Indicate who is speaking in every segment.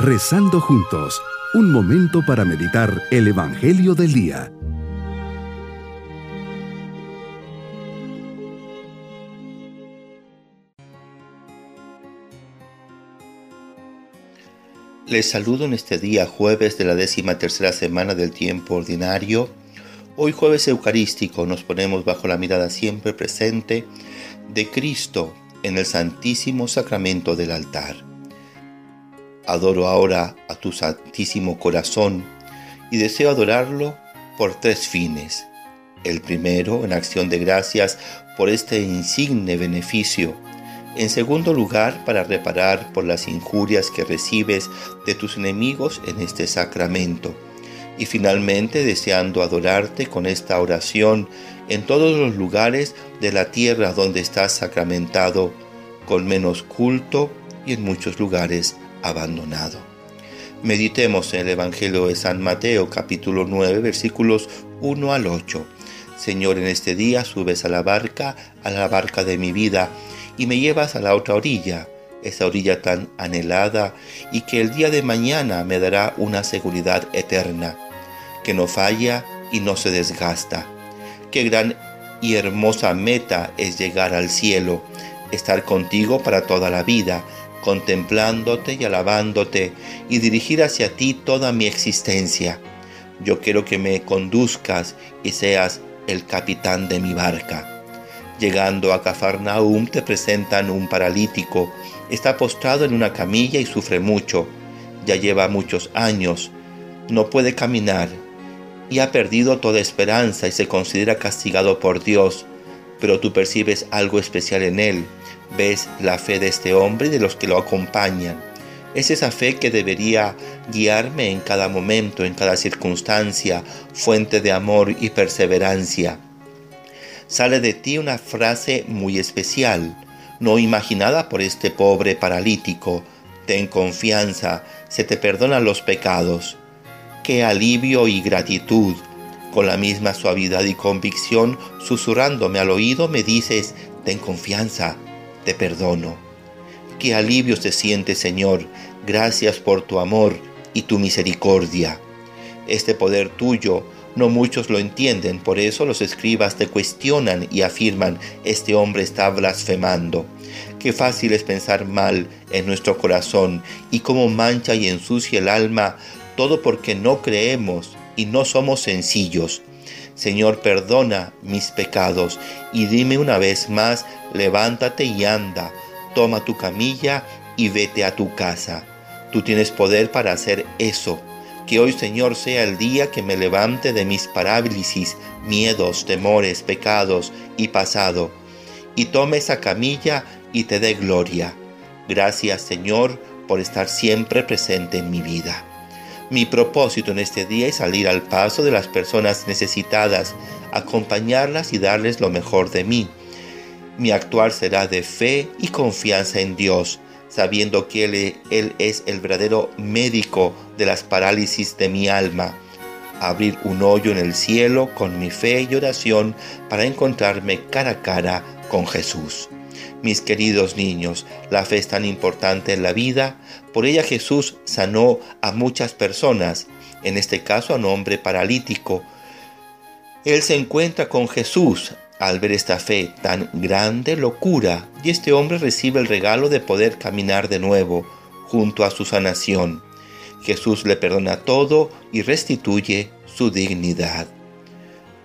Speaker 1: Rezando juntos, un momento para meditar el Evangelio del Día.
Speaker 2: Les saludo en este día jueves de la décima tercera semana del tiempo ordinario. Hoy jueves eucarístico nos ponemos bajo la mirada siempre presente de Cristo en el Santísimo Sacramento del altar. Adoro ahora a tu Santísimo Corazón y deseo adorarlo por tres fines. El primero, en acción de gracias por este insigne beneficio. En segundo lugar, para reparar por las injurias que recibes de tus enemigos en este sacramento. Y finalmente, deseando adorarte con esta oración en todos los lugares de la tierra donde estás sacramentado, con menos culto y en muchos lugares abandonado. Meditemos en el Evangelio de San Mateo capítulo 9 versículos 1 al 8. Señor, en este día subes a la barca, a la barca de mi vida, y me llevas a la otra orilla, esa orilla tan anhelada y que el día de mañana me dará una seguridad eterna, que no falla y no se desgasta. Qué gran y hermosa meta es llegar al cielo, estar contigo para toda la vida, contemplándote y alabándote y dirigir hacia ti toda mi existencia. Yo quiero que me conduzcas y seas el capitán de mi barca. Llegando a Cafarnaum te presentan un paralítico. Está postrado en una camilla y sufre mucho. Ya lleva muchos años. No puede caminar y ha perdido toda esperanza y se considera castigado por Dios. Pero tú percibes algo especial en él ves la fe de este hombre y de los que lo acompañan. Es esa fe que debería guiarme en cada momento, en cada circunstancia, fuente de amor y perseverancia. Sale de ti una frase muy especial, no imaginada por este pobre paralítico. Ten confianza, se te perdonan los pecados. Qué alivio y gratitud. Con la misma suavidad y convicción, susurrándome al oído, me dices, ten confianza, te perdono. Qué alivio se siente, Señor, gracias por tu amor y tu misericordia. Este poder tuyo no muchos lo entienden, por eso los escribas te cuestionan y afirman, este hombre está blasfemando. Qué fácil es pensar mal en nuestro corazón y cómo mancha y ensucia el alma, todo porque no creemos y no somos sencillos. Señor, perdona mis pecados y dime una vez más, levántate y anda, toma tu camilla y vete a tu casa. Tú tienes poder para hacer eso. Que hoy, Señor, sea el día que me levante de mis parálisis, miedos, temores, pecados y pasado, y tome esa camilla y te dé gloria. Gracias, Señor, por estar siempre presente en mi vida. Mi propósito en este día es salir al paso de las personas necesitadas, acompañarlas y darles lo mejor de mí. Mi actuar será de fe y confianza en Dios, sabiendo que Él, Él es el verdadero médico de las parálisis de mi alma. Abrir un hoyo en el cielo con mi fe y oración para encontrarme cara a cara con Jesús. Mis queridos niños, la fe es tan importante en la vida, por ella Jesús sanó a muchas personas, en este caso a un hombre paralítico. Él se encuentra con Jesús al ver esta fe tan grande locura y este hombre recibe el regalo de poder caminar de nuevo junto a su sanación. Jesús le perdona todo y restituye su dignidad.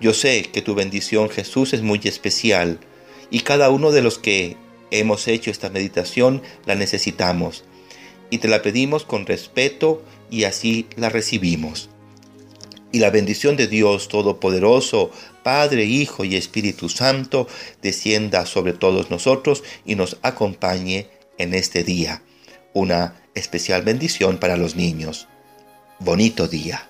Speaker 2: Yo sé que tu bendición Jesús es muy especial y cada uno de los que hemos hecho esta meditación la necesitamos y te la pedimos con respeto y así la recibimos. Y la bendición de Dios Todopoderoso, Padre, Hijo y Espíritu Santo, descienda sobre todos nosotros y nos acompañe en este día. Una especial bendición para los niños. Bonito día.